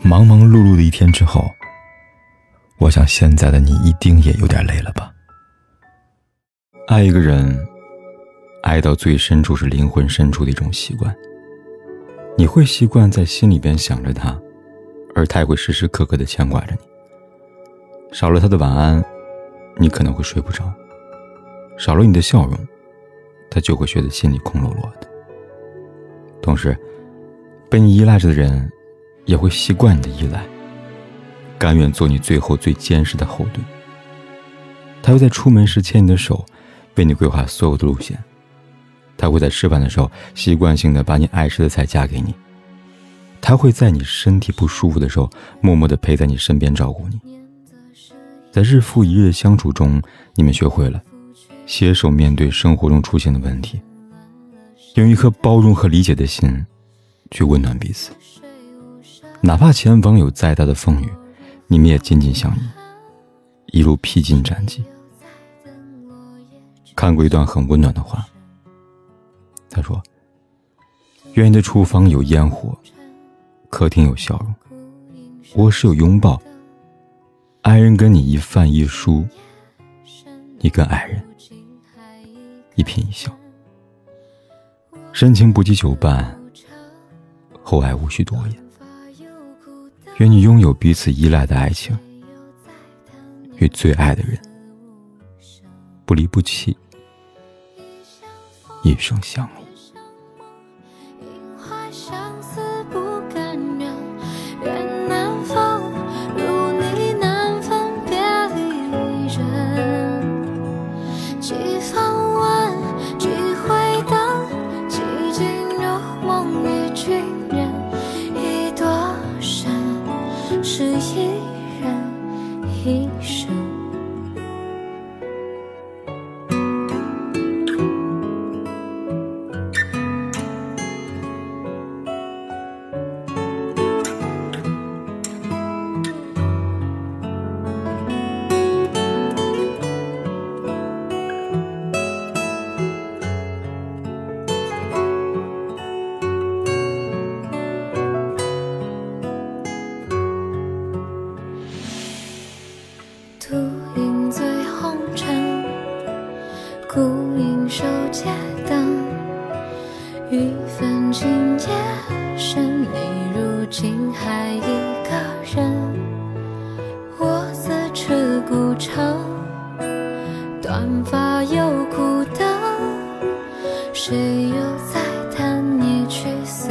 忙忙碌碌的一天之后，我想现在的你一定也有点累了吧？爱一个人，爱到最深处是灵魂深处的一种习惯。你会习惯在心里边想着他，而他也会时时刻刻的牵挂着你。少了他的晚安，你可能会睡不着；少了你的笑容，他就会觉得心里空落落的。同时，被你依赖着的人。也会习惯你的依赖，甘愿做你最后最坚实的后盾。他会在出门时牵你的手，为你规划所有的路线。他会在吃饭的时候习惯性的把你爱吃的菜夹给你。他会在你身体不舒服的时候默默的陪在你身边照顾你。在日复一日的相处中，你们学会了携手面对生活中出现的问题，用一颗包容和理解的心去温暖彼此。哪怕前方有再大的风雨，你们也紧紧相依，一路披荆斩棘。看过一段很温暖的话，他说：“愿你的厨房有烟火，客厅有笑容，卧室有拥抱，爱人跟你一饭一书，你跟爱人一颦一笑，深情不及久伴，厚爱无需多言。”愿你拥有彼此依赖的爱情，与最爱的人不离不弃，一生相依。手街灯，雨纷晴夜深，你如今还一个人。我自持孤城，短发又孤灯，谁又在叹一去思